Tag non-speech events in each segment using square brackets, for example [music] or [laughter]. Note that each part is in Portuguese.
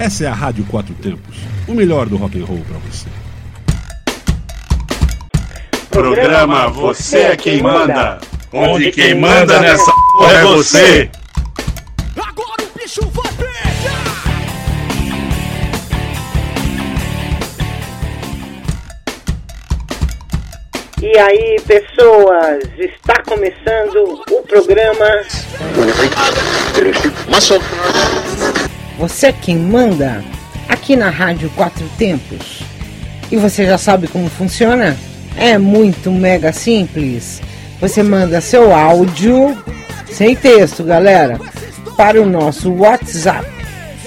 Essa é a Rádio Quatro Tempos, o melhor do rock and roll para você. Programa Você é Quem Manda, onde quem manda nessa porra é você. Agora o bicho vai pegar! E aí, pessoas, está começando o programa Você é quem manda aqui na Rádio Quatro Tempos. E você já sabe como funciona? É muito mega simples. Você manda seu áudio sem texto, galera, para o nosso WhatsApp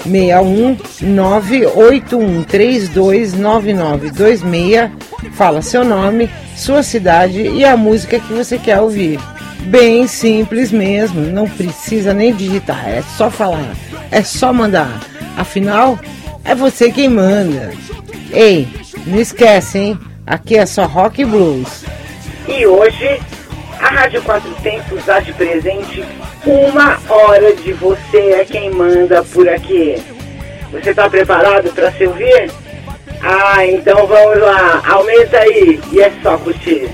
61981329926. Fala seu nome, sua cidade e a música que você quer ouvir. Bem simples mesmo, não precisa nem digitar, é só falar, é só mandar. Afinal, é você quem manda. Ei, não esquece, hein? Aqui é só rock e blues. e hoje a Rádio Quatro Tempos dá de presente uma hora de Você é Quem Manda por aqui. Você está preparado para se ouvir? Ah, então vamos lá, aumenta aí e é só curtir.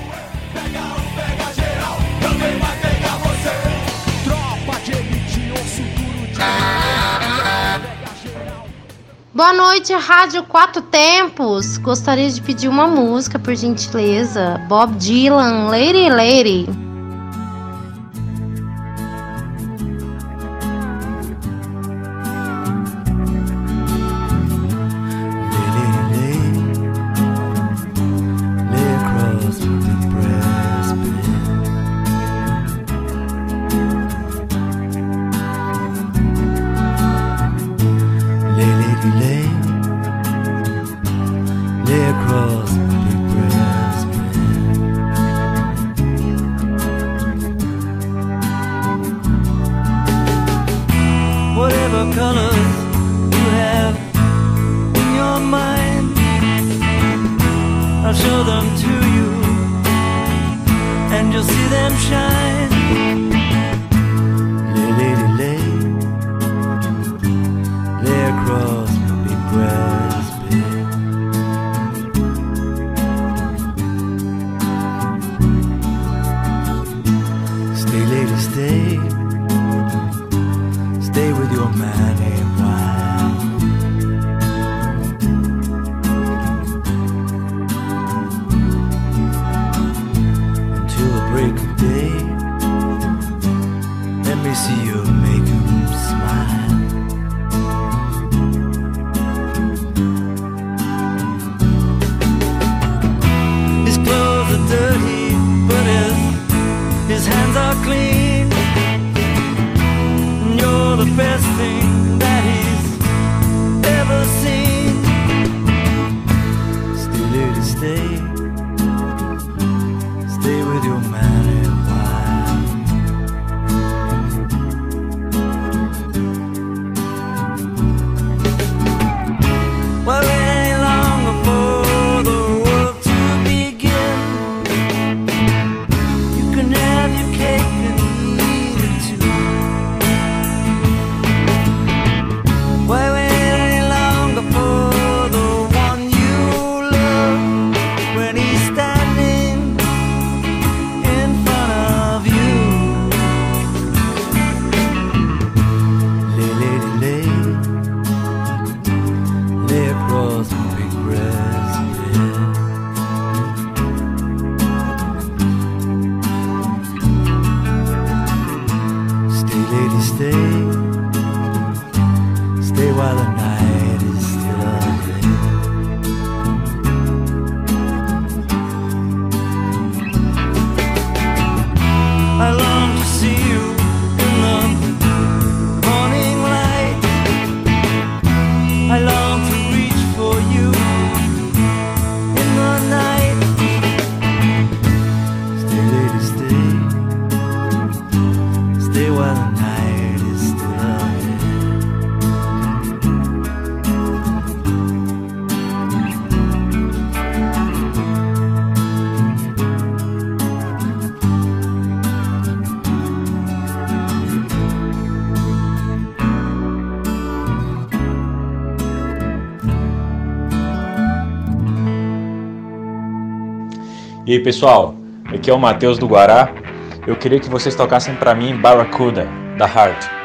Tropa Boa noite, Rádio Quatro Tempos. Gostaria de pedir uma música, por gentileza. Bob Dylan, Lady Lady. E aí, pessoal, aqui é o Matheus do Guará. Eu queria que vocês tocassem para mim Barracuda da Heart.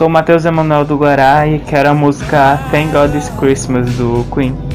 Sou Matheus Emanuel do Guará e quero a música Thank God It's Christmas do Queen.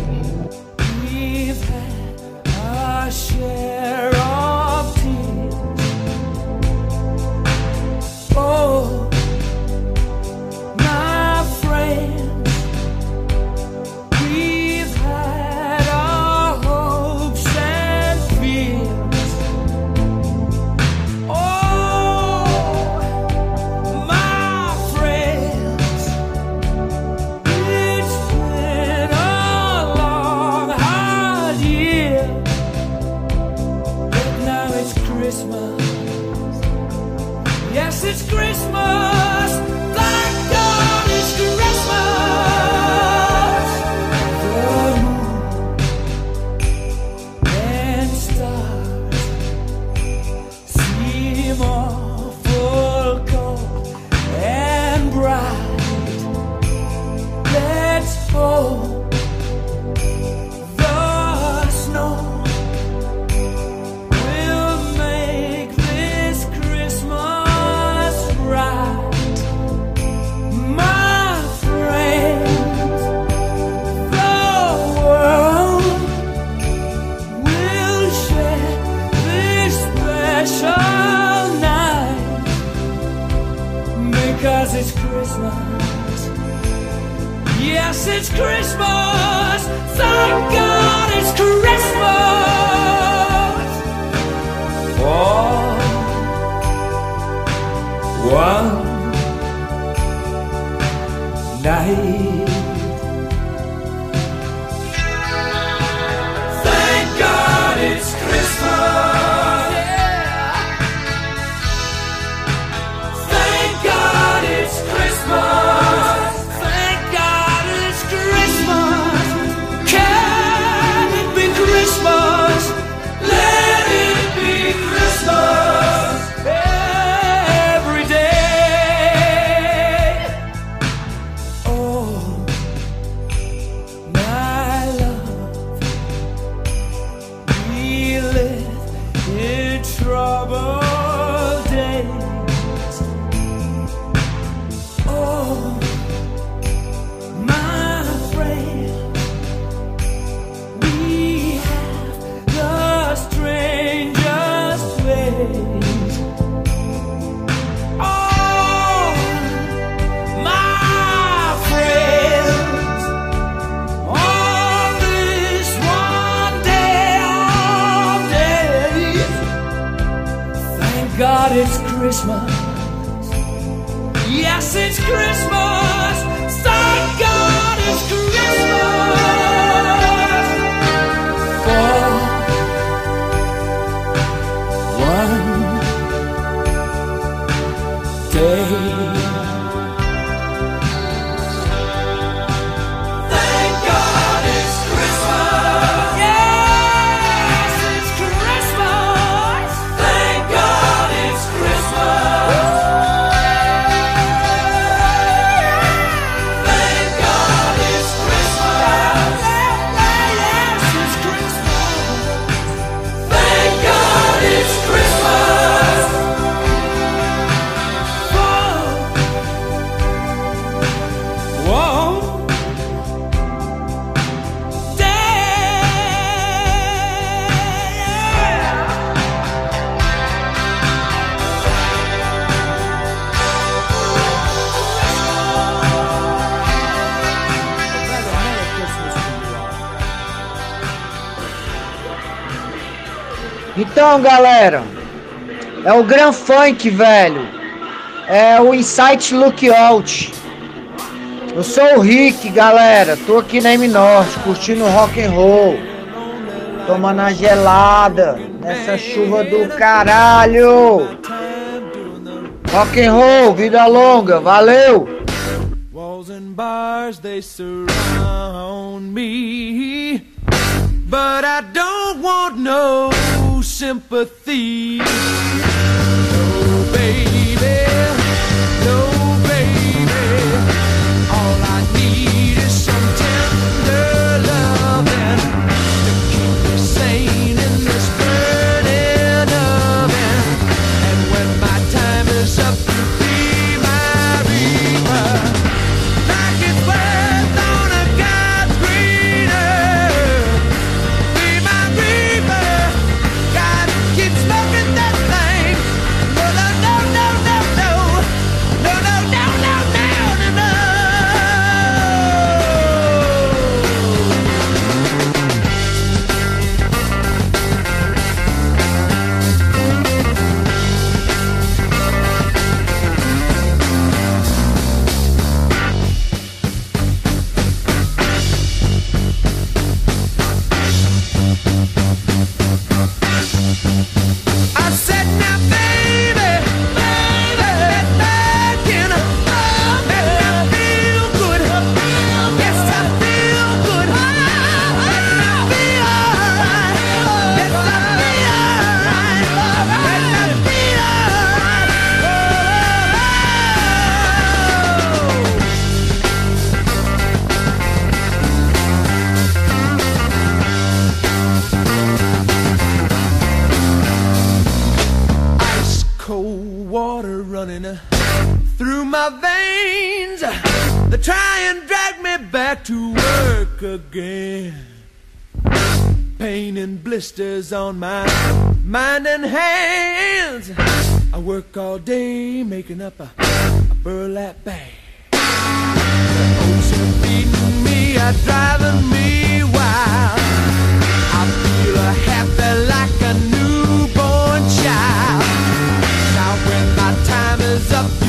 Então, galera, é o Grand Funk, velho. É o Insight Lookout. Eu sou o Rick, galera. Tô aqui na M Norte, curtindo rock and roll. Tomando a gelada nessa chuva do caralho. Rock and roll, vida longa, valeu. Walls and bars they surround me, but I don't want no sympathy. Again. Pain and blisters on my mind and hands. I work all day making up a, a burlap bag. The ocean beating me, are driving me wild. I feel happy like a newborn child. Now when my time is up,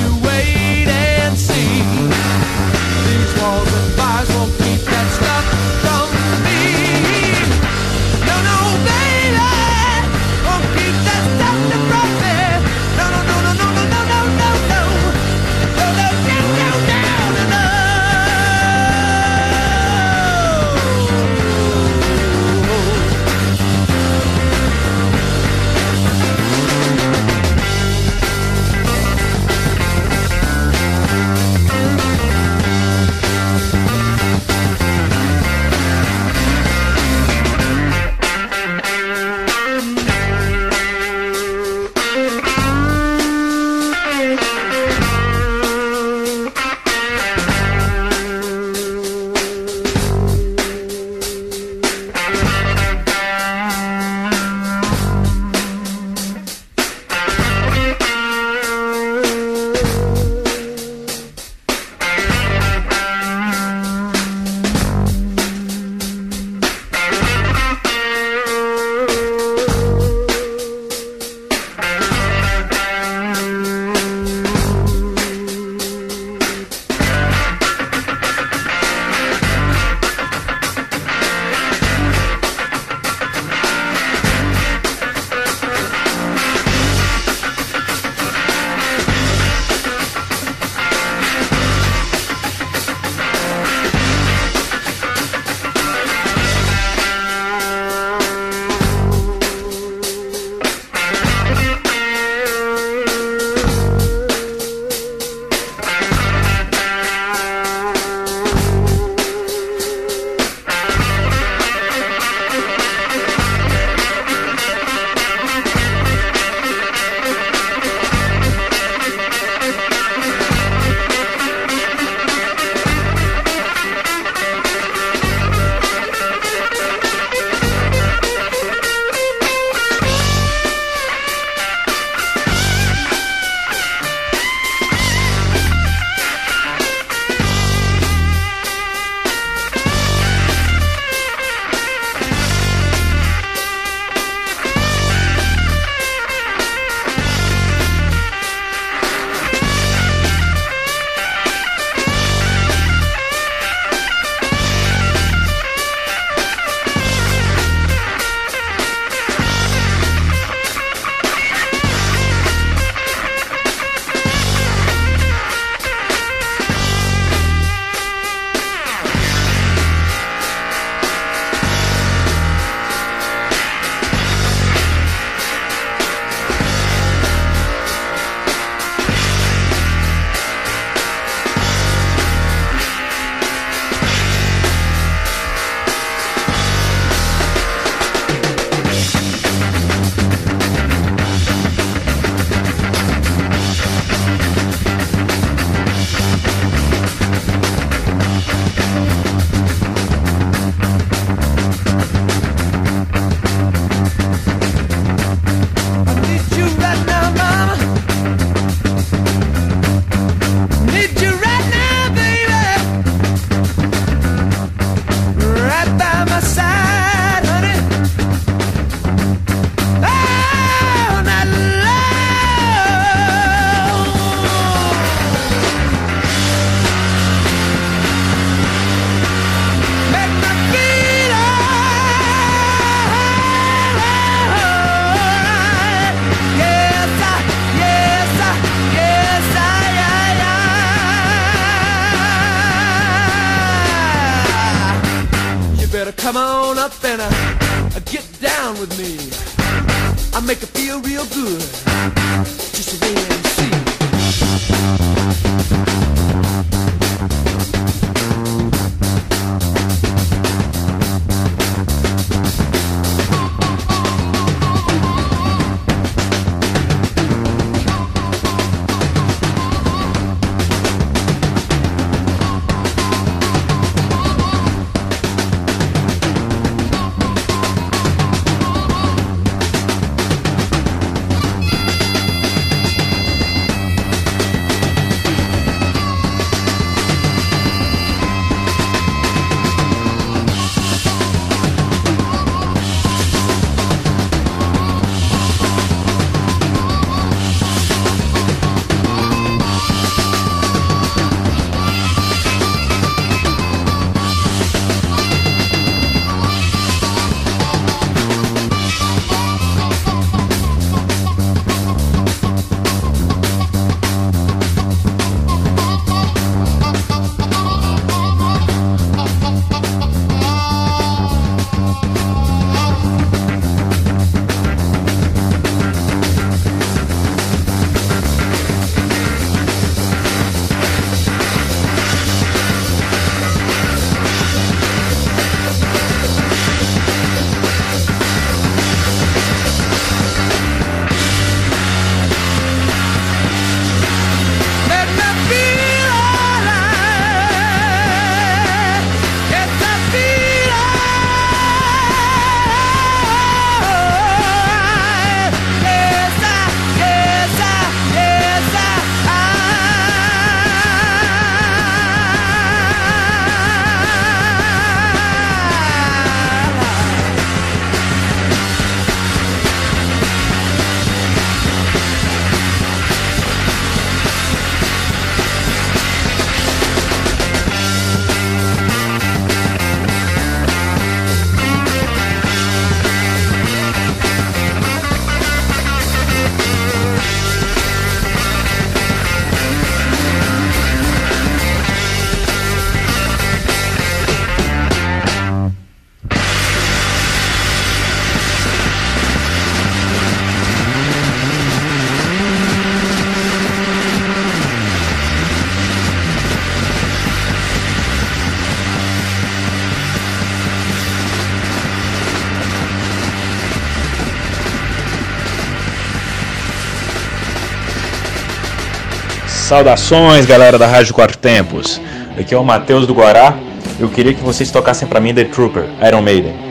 Saudações, galera da Rádio Quatro Tempos. Aqui é o Matheus do Guará. Eu queria que vocês tocassem para mim The Trooper, Iron Maiden.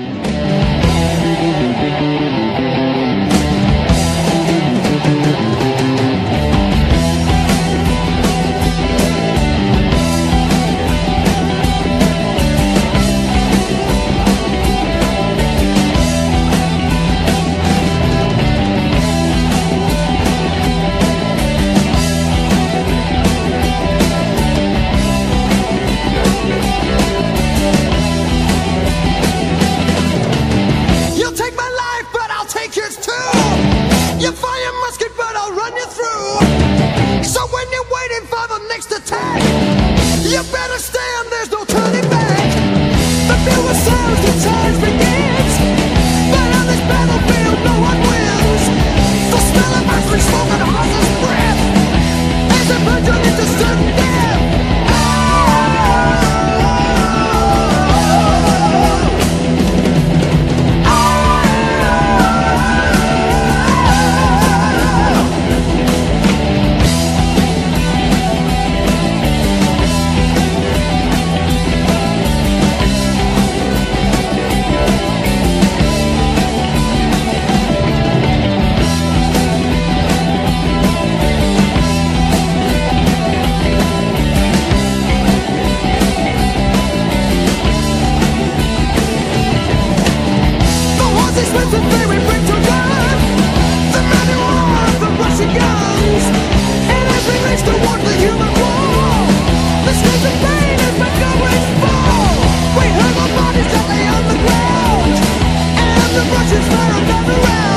But I'm never right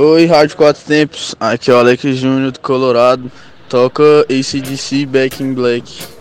Oi, Rádio Quatro Tempos. Aqui é o Alex Júnior do Colorado. Toca ACDC Back in Black.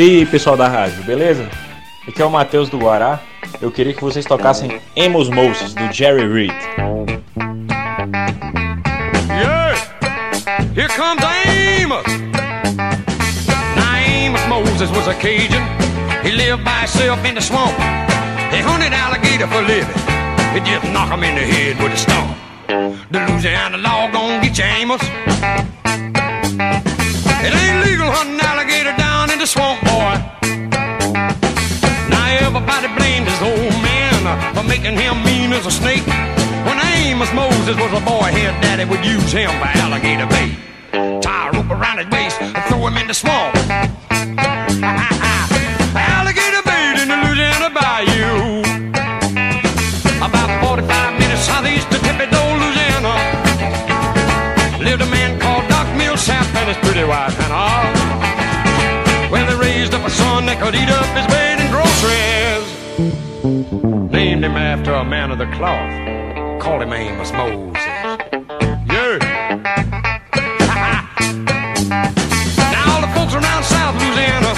E aí, pessoal da rádio, beleza? Aqui é o Matheus do Guará. Eu queria que vocês tocassem Amos Moses, do Jerry Reed. Yeah, here comes Amos. Amos Moses was a Cajun. He lived by himself in the swamp. He hunted alligator for living. He just knock him in the head with a stone. The Louisiana law gon' get you, Amos. It ain't for making him mean as a snake. When Amos Moses was a boy, his daddy would use him for alligator bait. Tie a rope around his waist and throw him in the swamp. [laughs] alligator bait in the Louisiana bayou. About 45 minutes southeast of Tippecanoe, Louisiana. Lived a man called Doc Millsap and his pretty wife Hannah. Well, they raised up a son that could eat up his bait and groceries. Named him after a man of the cloth. Called him Amos Moses. Yeah. now all the folks around South Louisiana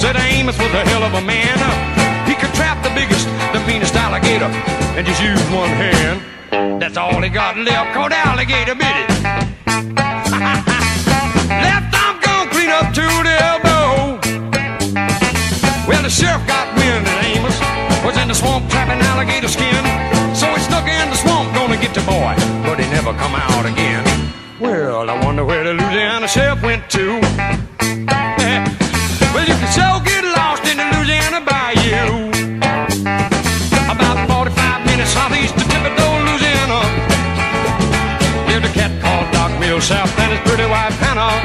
said Amos was a hell of a man. He could trap the biggest, the meanest alligator and just use one hand. That's all he got left, called alligator bit it. [laughs] Left arm gone clean up to the elbow. Well, the sheriff got wind that Amos the swamp trapping alligator skin. So he snuck in the swamp, gonna get the boy, but he never come out again. Well, I wonder where the Louisiana sheriff went to. [laughs] well, you can so get lost in the Louisiana bayou. About 45 minutes southeast of Thibodaux, Louisiana. Lived a cat called Doc Millsap and his pretty wife Hannah.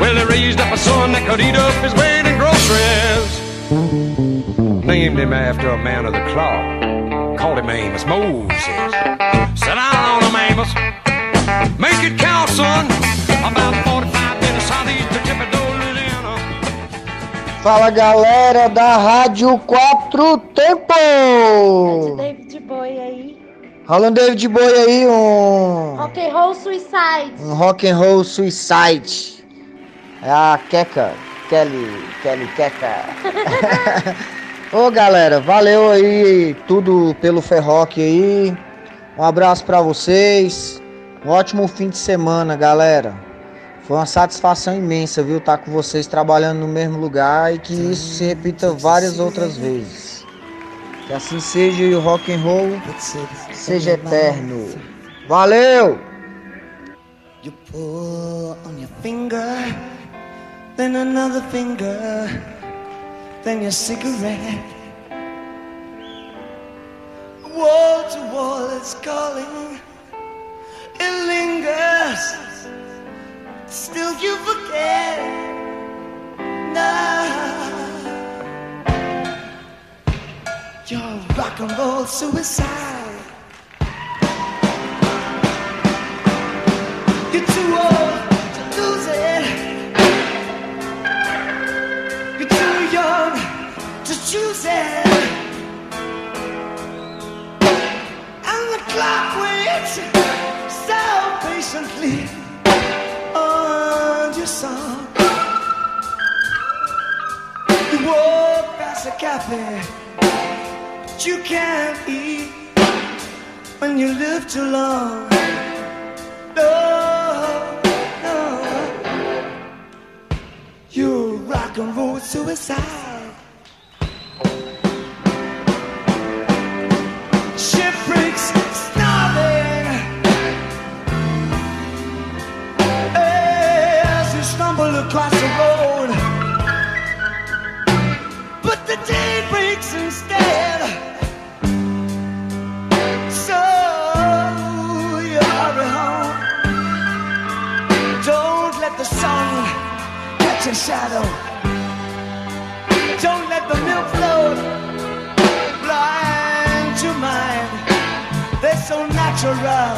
Well, they raised up a son that could eat up his weight in groceries. Named him after a man of the cloth. Called him Amos Moses. Sit down on him, Amos. Make it count, son. About 45 minutes southeast of Thibodaux, Louisiana. Fala galera da Rádio Quatro Tempos! David Boy aí. Rola um David Boy aí, um, Rock and Roll Suicide. um rock and roll suicide. É a Keka, Kelly, Kelly Keka. [laughs] Ô galera, valeu aí tudo pelo Ferroque aí. Um abraço pra vocês. Um ótimo fim de semana, galera. Foi uma satisfação imensa, viu, estar com vocês trabalhando no mesmo lugar e que isso se repita várias outras vezes. Que assim seja e o rock and roll seja eterno. Valeu! You pull on your finger, then another finger, then your cigarette. Wall to wall, it's calling. It lingers. Still, you forget. Now, you're rock and roll suicide. You're too old it. And the clock waits so patiently on your song. You walk past a cafe, you can't eat when you live too long. No, no. You rock and roll suicide. Across the road, but the day breaks instead. So you hurry home. Don't let the sun catch a shadow. Don't let the milk float blind your mind. They're so natural,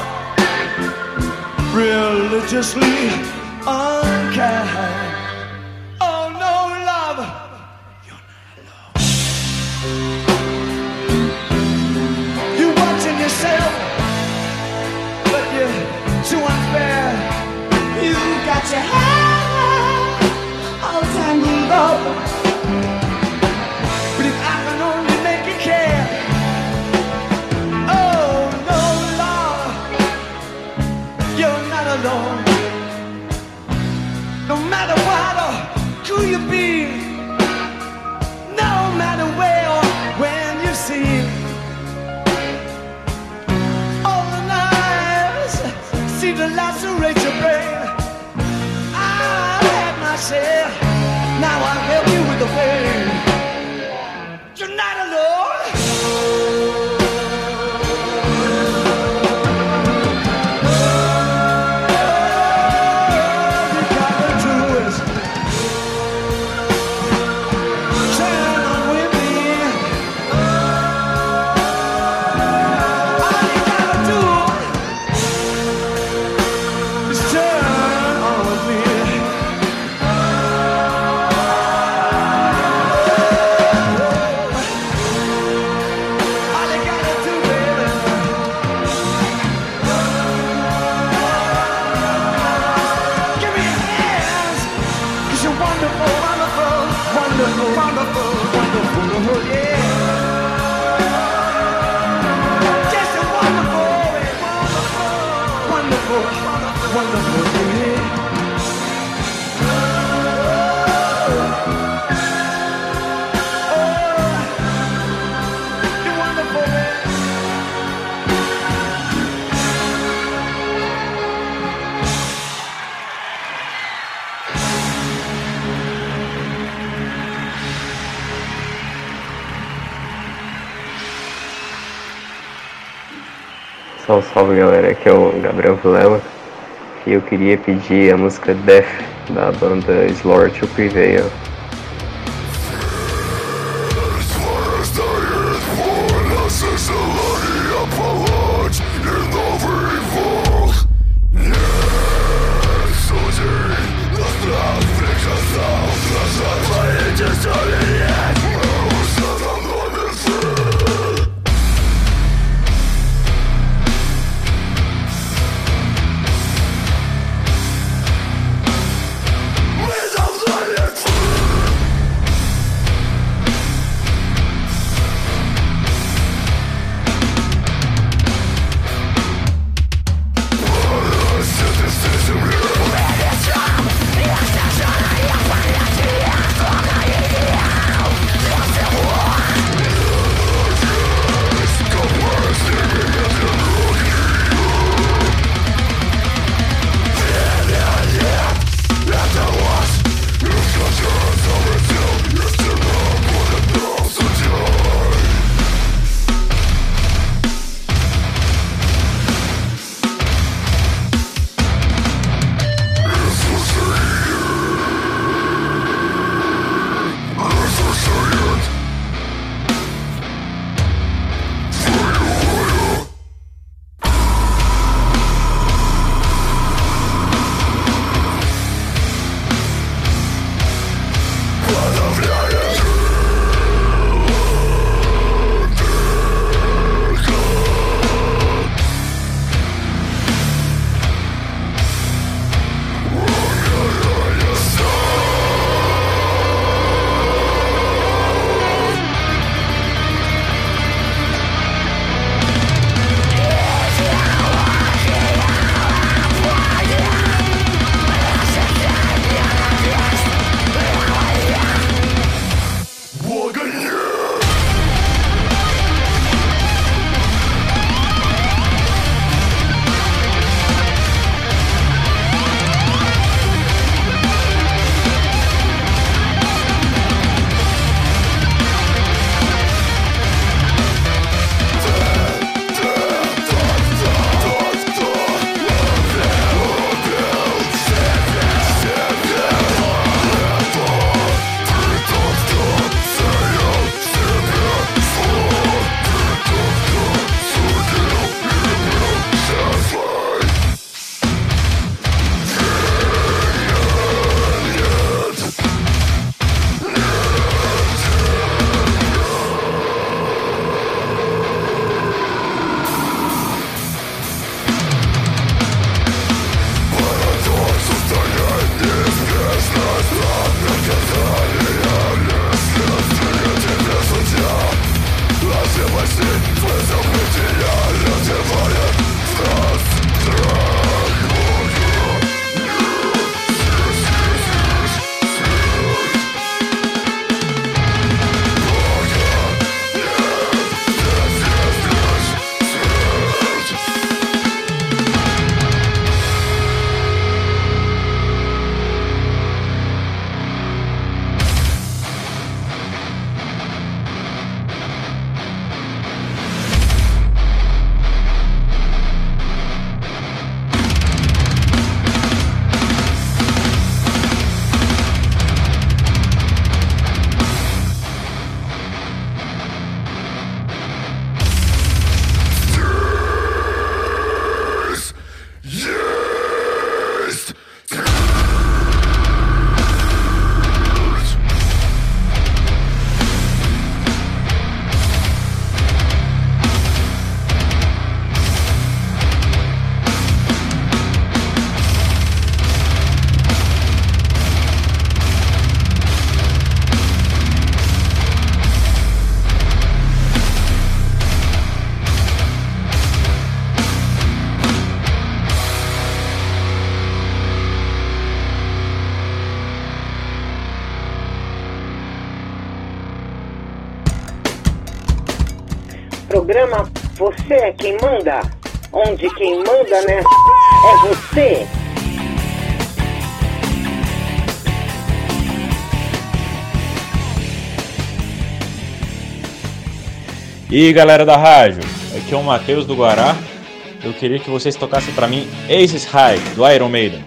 religiously unkind. Oh no, love. You're watching yourself, but you're too unfair. You got your had my share. Now I help you with the pain. Salve, salve galera, aqui é o Gabriel Vilela e eu queria pedir a música Death da banda Slaughter to Prevail. Onde quem manda nessa é você. E galera da rádio, aqui é o Matheus do Guará. Eu queria que vocês tocassem pra mim Aces High do Iron Maiden.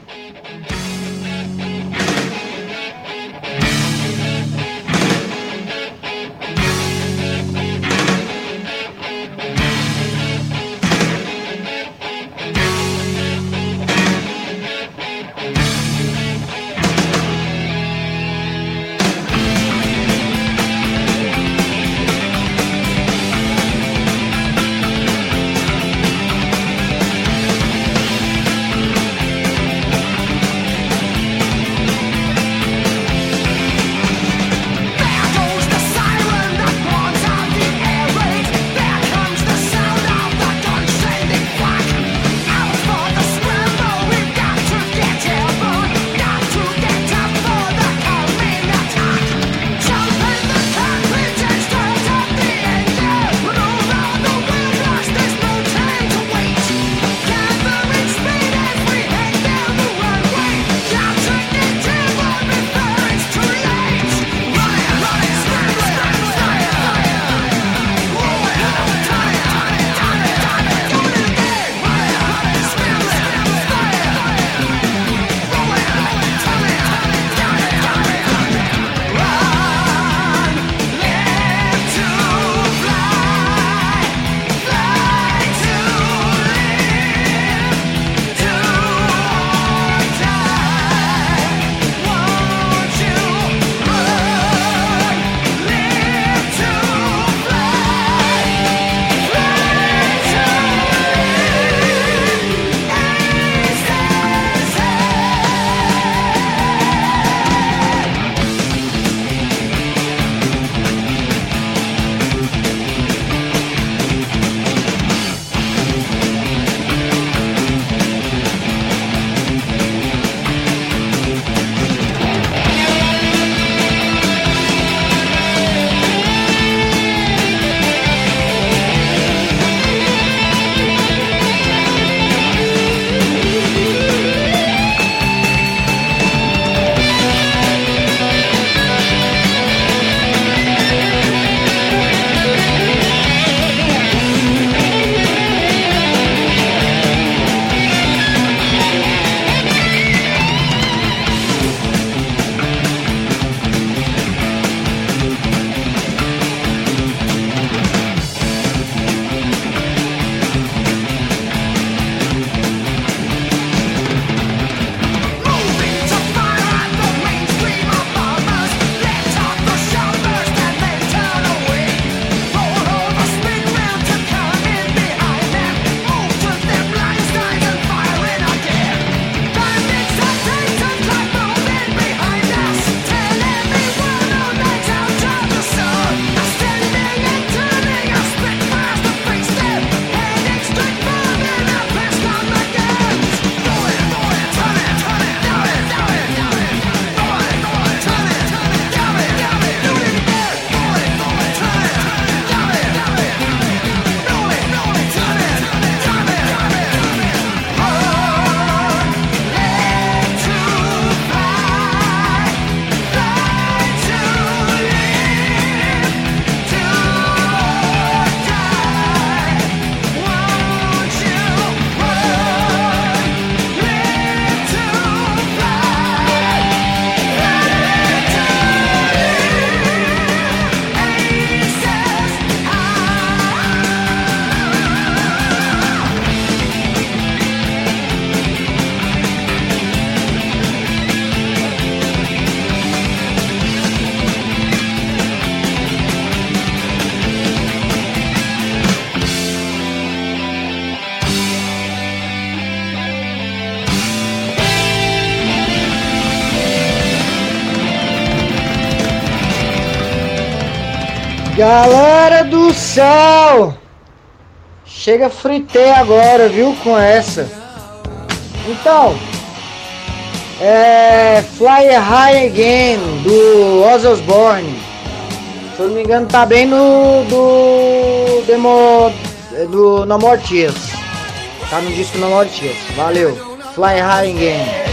Chega fritei agora, viu, com essa. Então, é Fly High Again do Ozzy Osbourne. Se eu não me engano, tá bem no do demo é, do No More Tears. Tá no disco No More Tears. Valeu. Fly High Again.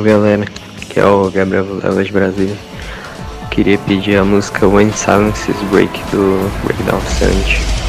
Salve galera, que é o Gabriel Vilela de Brasília. Queria pedir a música When Silences Break do Breakdown Sandy.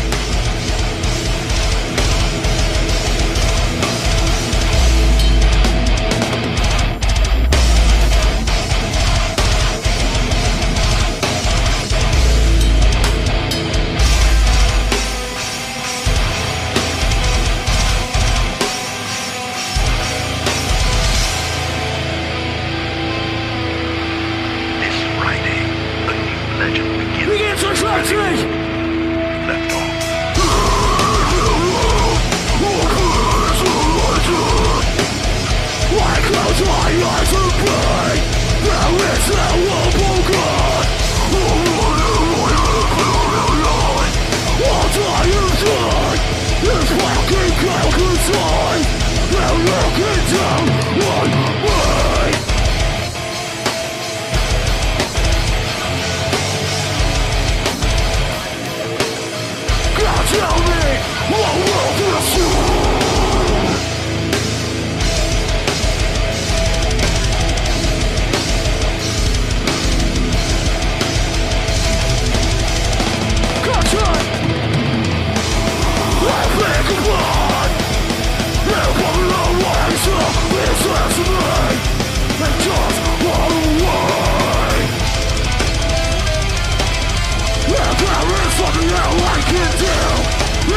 something that I can do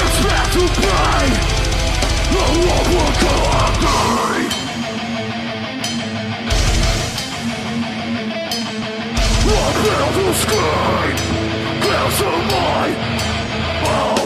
It's meant to be The world will go hungry I build the sky? Clouds of my Oh.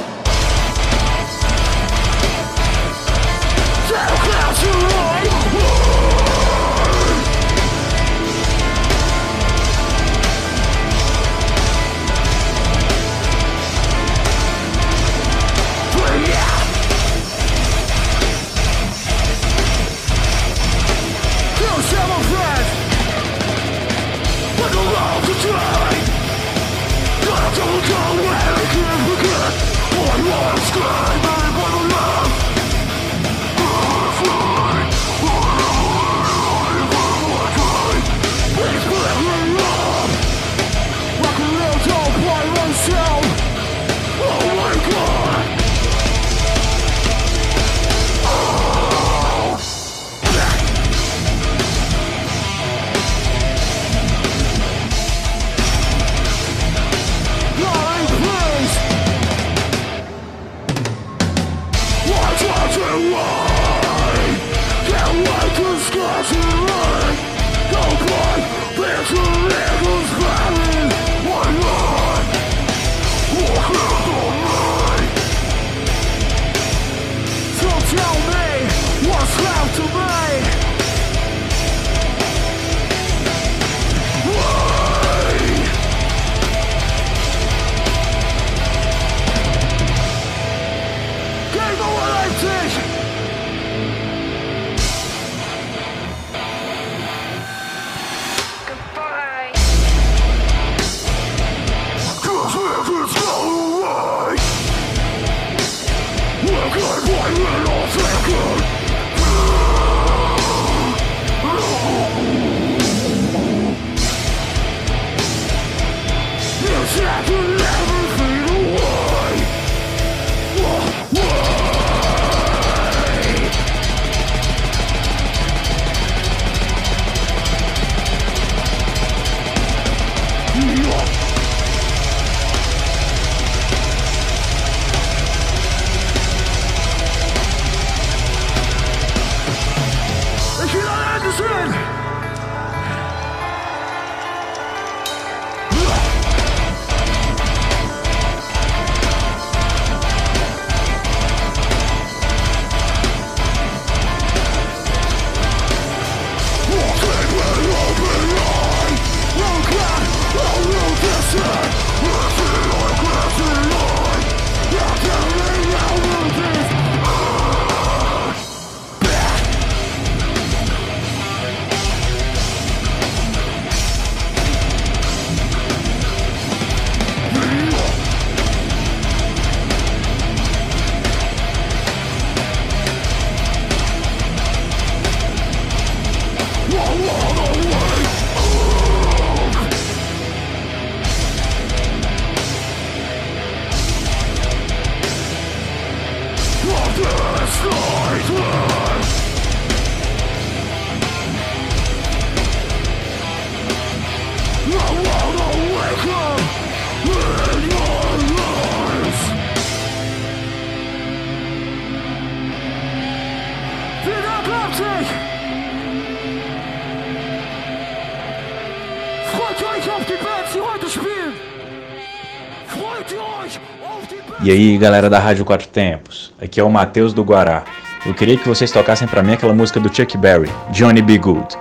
E aí, galera da Rádio Quatro Tempos, aqui é o Matheus do Guará. Eu queria que vocês tocassem pra mim aquela música do Chuck Berry, Johnny B. Good.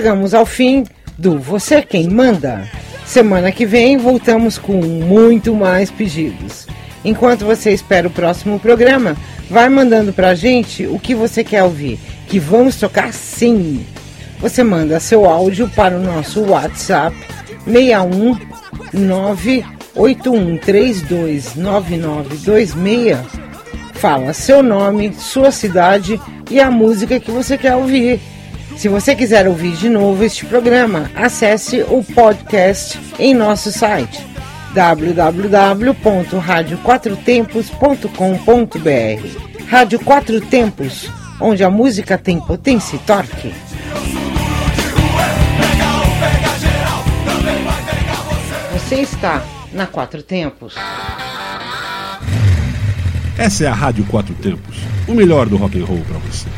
Chegamos ao fim do Você Quem Manda. Semana que vem voltamos com muito mais pedidos. Enquanto você espera o próximo programa, vai mandando pra gente o que você quer ouvir, que vamos tocar sim. Você manda seu áudio para o nosso WhatsApp 61 981329926. Fala seu nome, sua cidade e a música que você quer ouvir. Se você quiser ouvir de novo este programa, acesse o podcast em nosso site www.radioquatrotempos.com.br Rádio Quatro Tempos, onde a música tem potência e torque. Você está na Quatro Tempos. Essa é a Rádio Quatro Tempos, o melhor do rock and roll pra você.